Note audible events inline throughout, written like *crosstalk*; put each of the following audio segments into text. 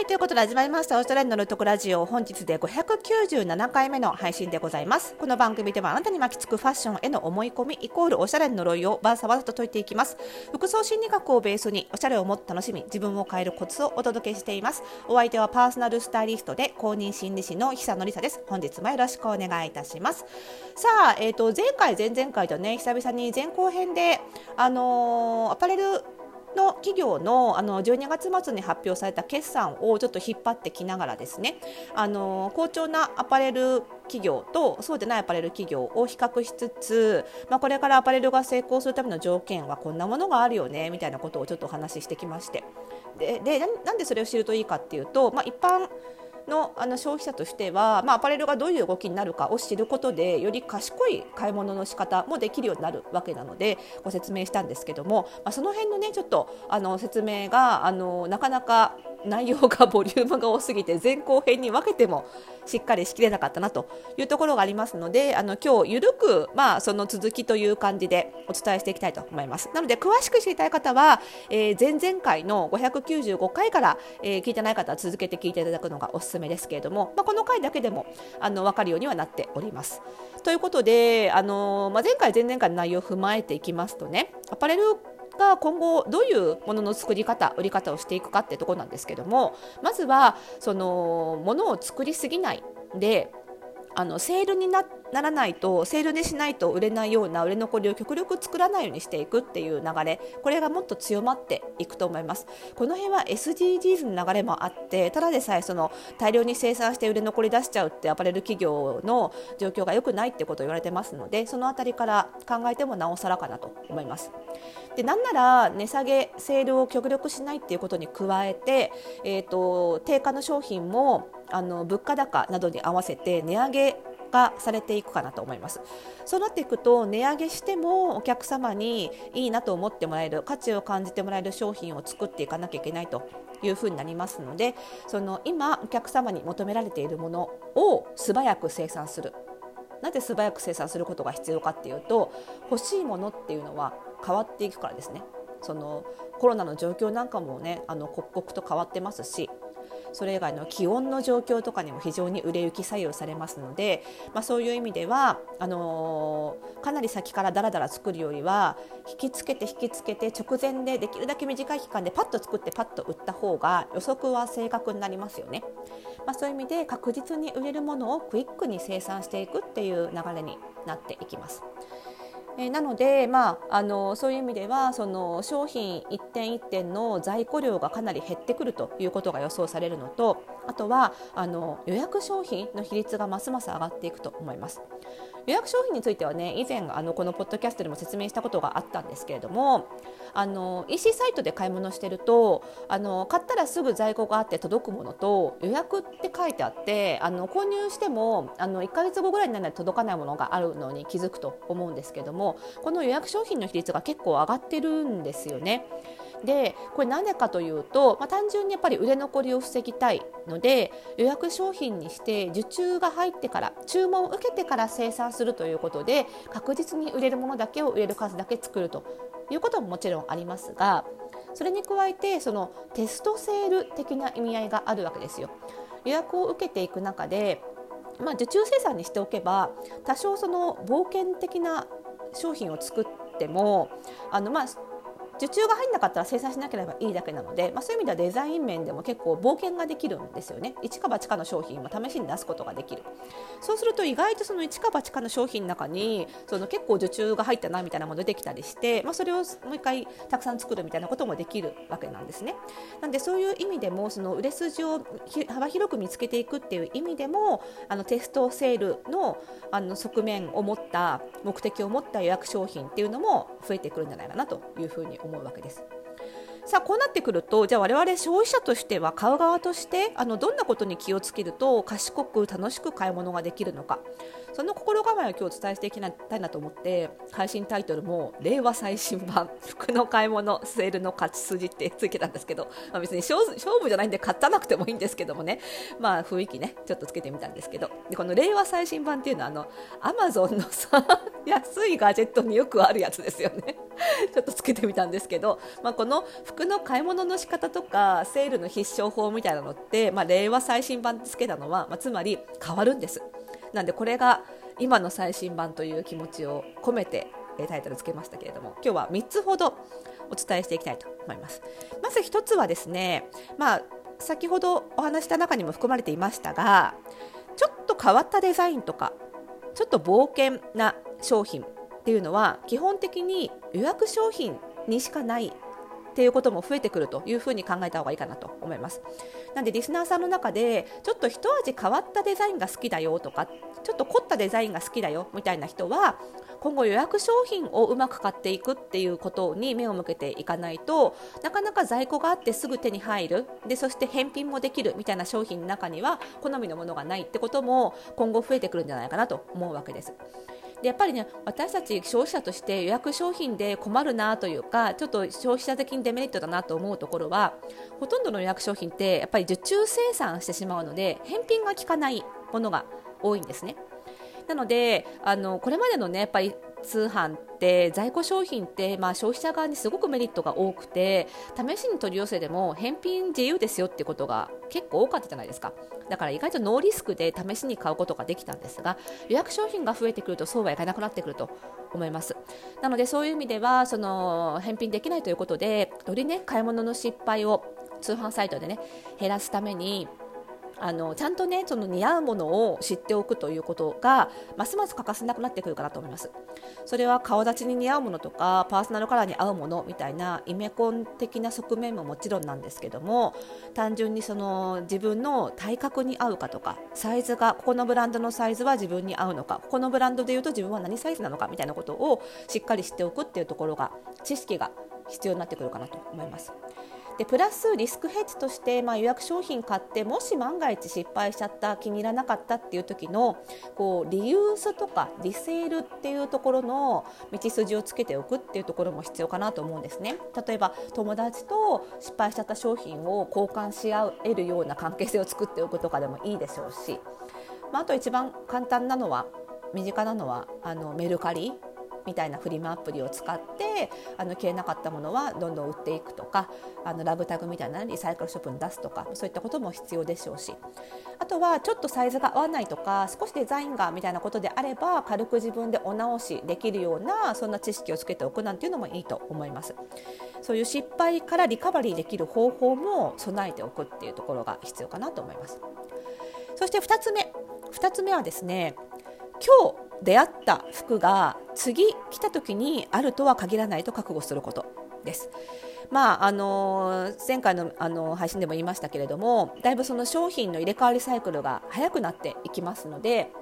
はいということで始まりましたオーストラリアのルトクラジオ。本日で597回目の配信でございます。この番組ではあなたに巻きつくファッションへの思い込みイコールおしゃれの呪いをバーサバサと解いていきます。服装心理学をベースにおしゃれをもっと楽しみ自分を変えるコツをお届けしています。お相手はパーソナルスタイリストで公認心理師の久野里沙です。本日もよろしくお願いいたします。さあ、えーと、前回前々回とね久々に前後編であのー、アパレルの企業のあの12月末に発表された決算をちょっと引っ張ってきながらですねあの好調なアパレル企業とそうでないアパレル企業を比較しつつ、まあ、これからアパレルが成功するための条件はこんなものがあるよねみたいなことをちょっとお話ししてきまして。ででなんでそれを知るといいかっていうと、まあ、一般のあの消費者としては、まあ、アパレルがどういう動きになるかを知ることでより賢い買い物の仕方もできるようになるわけなのでご説明したんですけども、まあ、その辺のねちょっとあの説明があのなかなか内容がボリュームが多すぎて前後編に分けてもしっかりしきれなかったなというところがありますのであの今日ゆるく、まあ、その続きという感じでお伝えしていきたいと思います。なので詳しく知りたい方は、えー、前々回の595回から、えー、聞いてない方は続けて聞いていただくのがおすすめですけれども、まあ、この回だけでもあの分かるようにはなっております。ということで、あのまあ、前回前々回の内容を踏まえていきますとねアパレルが今後どういうものの作り方売り方をしていくかってとこなんですけどもまずはそのものを作りすぎないであのセールにならないとセールにしないと売れないような売れ残りを極力作らないようにしていくっていう流れこれがもっと強まっていくと思います。この辺は SDGs の流れもあってただでさえその大量に生産して売れ残り出しちゃうってアパレル企業の状況が良くないってことを言われてますのでその辺りから考えてもなおさらかなと思います。でなんなら値下げセールを極力しないっていうことに加えて、えーと定価の商品もあの物価高などに合わせて値上げがされていくかなと思います。そうなっていくと値上げしてもお客様にいいなと思ってもらえる価値を感じてもらえる商品を作っていかなきゃいけないというふうになりますのでその今お客様に求められているものを素早く生産する。なぜ素早く生産することが必要かっていうと欲しいものっていうのは変わっていくからですね。そのコロナの状況なんかもねあの刻々と変わってますしそれ以外の気温の状況とかにも非常に売れ行き左右されますので、まあ、そういう意味ではあのー、かなり先からだらだら作るよりは引きつけて引きつけて直前でできるだけ短い期間でパッと作ってパッと売った方が予測は正確になりますよね。まあ、そういう意味で確実に売れるものをクイックに生産していくっていう流れになっていきます。えー、なので、まあ、あのそういう意味ではその商品一点一点の在庫量がかなり減ってくるということが予想されるのとあとはあの予約商品の比率がますます上がっていくと思います。予約商品についてはね以前あのこのポッドキャストでも説明したことがあったんですけれどもあの EC サイトで買い物してるとあの買ったらすぐ在庫があって届くものと予約って書いてあってあの購入してもあの1ヶ月後ぐらいにならないと届かないものがあるのに気づくと思うんですけどもこの予約商品の比率が結構上がってるんですよね。でこれ何でかというと、まあ、単純にやっぱり売れ残りを防ぎたいので予約商品にして受注が入ってから注文を受けてから生産するということで確実に売れるものだけを売れる数だけ作るということももちろんありますがそれに加えてそのテストセール的な意味合いがあるわけですよ。予約を受けていく中でまあ、受注生産にしておけば多少その冒険的な商品を作ってもあのまあ受注が入んなかったら生産しなければいいだけなので、まあ、そういう意味ではデザイン面でも結構冒険ができるんですよね。一か八かの商品も試しに出すことができる。そうすると意外とその一か八かの商品の中にその結構受注が入ったなみたいなもの出てきたりして、まあ、それをもう一回たくさん作るみたいなこともできるわけなんですね。なんでそういう意味でもその売れ筋を幅広く見つけていくっていう意味でもあのテストセールのあの側面を持った目的を持った予約商品っていうのも増えてくるんじゃないかなというふうに思います。思うわけです。さあこうなってくるとじゃあ我々消費者としては買う側としてあのどんなことに気をつけると賢く楽しく買い物ができるのかその心構えを今日お伝えしていきたいなと思って配信タイトルも「令和最新版服の買い物セールの勝ち筋」ってつけたんですけど、*laughs* まあ、別に勝負じゃないんで買ったなくてもいいんですけどもね。まあ雰囲気ねちょっとつけてみたんですけど。でこの令和最新版っていうのはあのアマゾンのさ *laughs* 安いガジェットによくあるやつですよね。*laughs* ちょっとつけてみたんですけど、まあ、この服の買い物の仕方とかセールの必勝法みたいなのって、まあ、令和最新版ってつけたのは、まあ、つまり変わるんです。なんでこれが今の最新版という気持ちを込めてタイトルつけましたけれども今日は3つほどお伝えしていきたいと思います。まず1つはですねまあ先ほどお話した中にも含まれていましたがちょっと変わったデザインとかちょっと冒険な商品っていうのは基本的に予約商品にしかないっていうことも増えてくるというふうに考えた方がいいかなと思います。なんでリスナーさんの中でちょっと一味変わったデザインが好きだよとかちょっと凝ったデザインが好きだよみたいな人は今後予約商品をうまく買っていくっていうことに目を向けていかないとなかなか在庫があってすぐ手に入るでそして返品もできるみたいな商品の中には好みのものがないってことも今後増えてくるんじゃないかなと思うわけです。でやっぱりね私たち消費者として予約商品で困るなというかちょっと消費者的にデメリットだなと思うところはほとんどの予約商品ってやっぱり受注生産してしまうので返品が効かないものが多いんですね。なのであのこれまでのねやっぱり通販って在庫商品って、まあ、消費者側にすごくメリットが多くて試しに取り寄せでも返品自由ですよってことが結構多かったじゃないですか。だから意外とノーリスクで試しに買うことができたんですが予約商品が増えてくるとそうはいかなくなってくると思います。なのでそういう意味ではその返品できないということでよりね買い物の失敗を通販サイトでね減らすためにあのちゃんとねその似合うものを知っておくということがますます欠かせなくなってくるかなと思いますそれは顔立ちに似合うものとかパーソナルカラーに合うものみたいなイメコン的な側面ももちろんなんですけども単純にその自分の体格に合うかとかサイズがここのブランドのサイズは自分に合うのかここのブランドでいうと自分は何サイズなのかみたいなことをしっかり知っておくっていうところが知識が必要になってくるかなと思います。でプラスリスクヘッジとして、まあ、予約商品買ってもし万が一失敗しちゃった気に入らなかったっていう時のこうリユースとかリセールっていうところの道筋をつけておくっていうところも必要かなと思うんですね。例えば友達と失敗しちゃった商品を交換し合えるような関係性を作っておくとかでもいいでしょうし、まあ、あと一番簡単なのは身近なのはあのメルカリみたいなフリマアプリを使ってあの消えなかったものはどんどん売っていくとかあのラブタグみたいなリサイクルショップに出すとかそういったことも必要でしょうしあとはちょっとサイズが合わないとか少しデザインがみたいなことであれば軽く自分でお直しできるようなそんな知識をつけておくなんていうのもいいと思います。そういう失敗からリカバリーできる方法も備えておくっていうところが必要かなと思います。そして2つ目2つ目はですね今日出会った服が次来た時にあるとは限らないと覚悟することです。まああの前回のあの配信でも言いましたけれどもだいぶその商品の入れ替わりサイクルが早くなっていきますので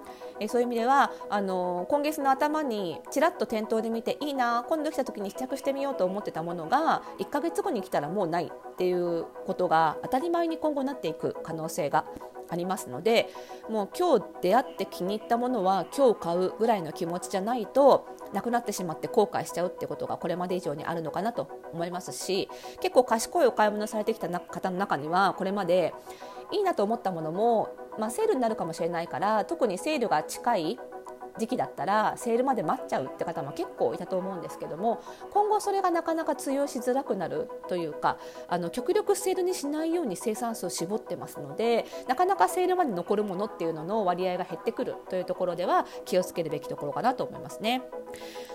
えそういう意味ではあの今月の頭にちらっと店頭で見ていいな今度来た時に試着してみようと思ってたものが1ヶ月後に来たらもうないっていうことが当たり前に今後なっていく可能性がありますのでもう今日出会って気に入ったものは今日買うぐらいの気持ちじゃないとなくなってしまって後悔しちゃうってことがこれまで以上にあるのかなと思いますし結構賢いお買い物されてきた方の中にはこれまでいいなと思ったものも、まあ、セールになるかもしれないから特にセールが近い時期だったらセールまで待っちゃうって方も結構いたと思うんですけども今後それがなかなか通用しづらくなるというかあの極力セールにしないように生産数を絞ってますのでなかなかセールまで残るものっていうのの割合が減ってくるというところでは気をつけるべきところかなと思いますね。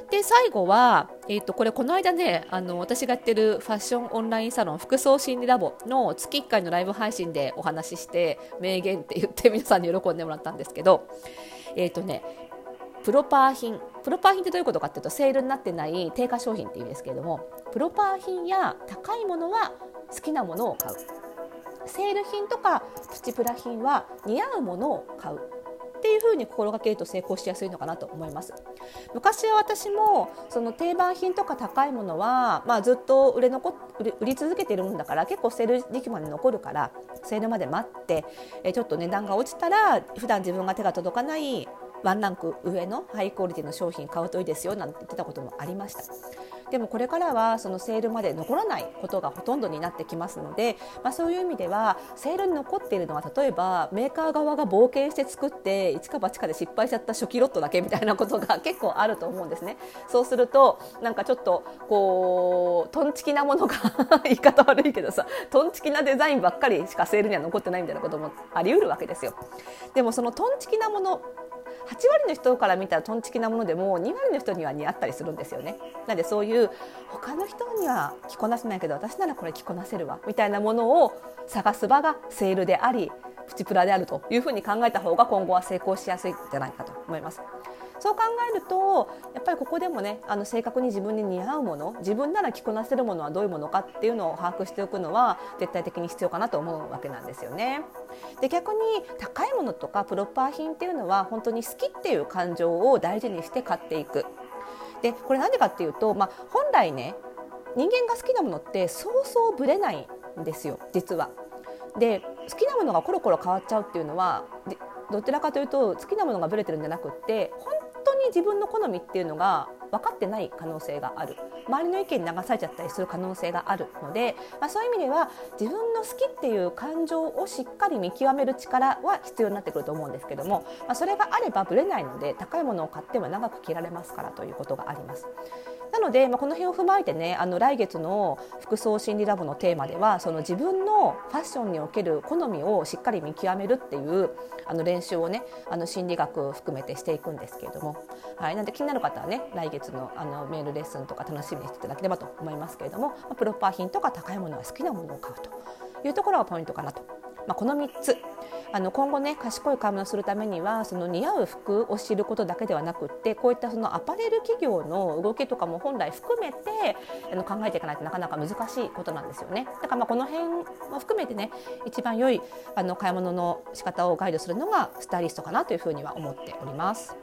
で最後は、えー、とこれこの間ねあの私がやってるファッションオンラインサロン服装心理ラボの月1回のライブ配信でお話しして名言って言って皆さんに喜んでもらったんですけどえっ、ー、とねプロパー品。プロパー品ってどういうことかっていうとセールになってない定価商品っていう意味ですけれどもプロパー品や高いものは好きなものを買う。セール品とかプチプラ品は似合うものを買う。っていうふうに心がけると成功しやすいのかなと思います。昔は私もその定番品とか高いものは、まあ、ずっと売れ残売り続けてるもんだから結構セール時期まで残るからセールまで待ってえちょっと値段が落ちたら普段自分が手が届かないワンランク上のハイクオリティの商品買うといいですよなんて言ってたこともありました。でもこれからはそのセールまで残らないことがほとんどになってきますので、まあ、そういう意味ではセールに残っているのは例えばメーカー側が冒険して作って一か八かで失敗しちゃった初期ロットだけみたいなことが結構あると思うんですね。そうするとなんかちょっとこうトンチキなものが *laughs* 言い方悪いけどさトンチキなデザインばっかりしかセールには残ってないみたいなこともあり得るわけですよ。でもそのトンチキなもの8割の人から見たらとんちきなものでも2割の人には似合ったりするんですよね。なのでそういう他の人には着こなせないけど私ならこれ着こなせるわみたいなものを探す場がセールでありプチプラであるというふうに考えた方が今後は成功しやすいんじゃないかと思います。そう考えるとやっぱりここでもねあの正確に自分に似合うもの自分なら着こなせるものはどういうものかっていうのを把握しておくのは絶対的に必要かなと思うわけなんですよね。で逆に高いものとかプロパー品っていうのは本当に好きっていう感情を大事にして買っていく。でこれなんでかっていうと、まあ、本来ね人間が好きなものってそうそうぶれないんですよ実は。で好きなものがコロコロ変わっちゃうっていうのはどちらかというと好きなものがぶれてるんじゃなくって本当に自分の好みっていうのが分かってない可能性がある周りの意見に流されちゃったりする可能性があるので、まあ、そういう意味では自分の好きっていう感情をしっかり見極める力は必要になってくると思うんですけども、まあ、それがあればぶれないので高いものを買っても長く着られますからということがあります。なので、まあ、この辺を踏まえてねあの来月の服装心理ラボのテーマではその自分のファッションにおける好みをしっかり見極めるっていうあの練習をねあの心理学含めてしていくんですけれども、はい、なんで気になる方はね来月のあのメールレッスンとか楽しみにしていただければと思いますけれども、まあ、プロパー品とか高いものは好きなものを買うというところがポイントかなと。まあ、この3つあの今後ね賢い買い物をするためにはその似合う服を知ることだけではなくってこういったそのアパレル企業の動きとかも本来含めてあの考えていかないとなかなか難しいことなんですよね。だからまあこの辺も含めてね一番良いあの買い物の仕方をガイドするのがスタイリストかなというふうには思っております。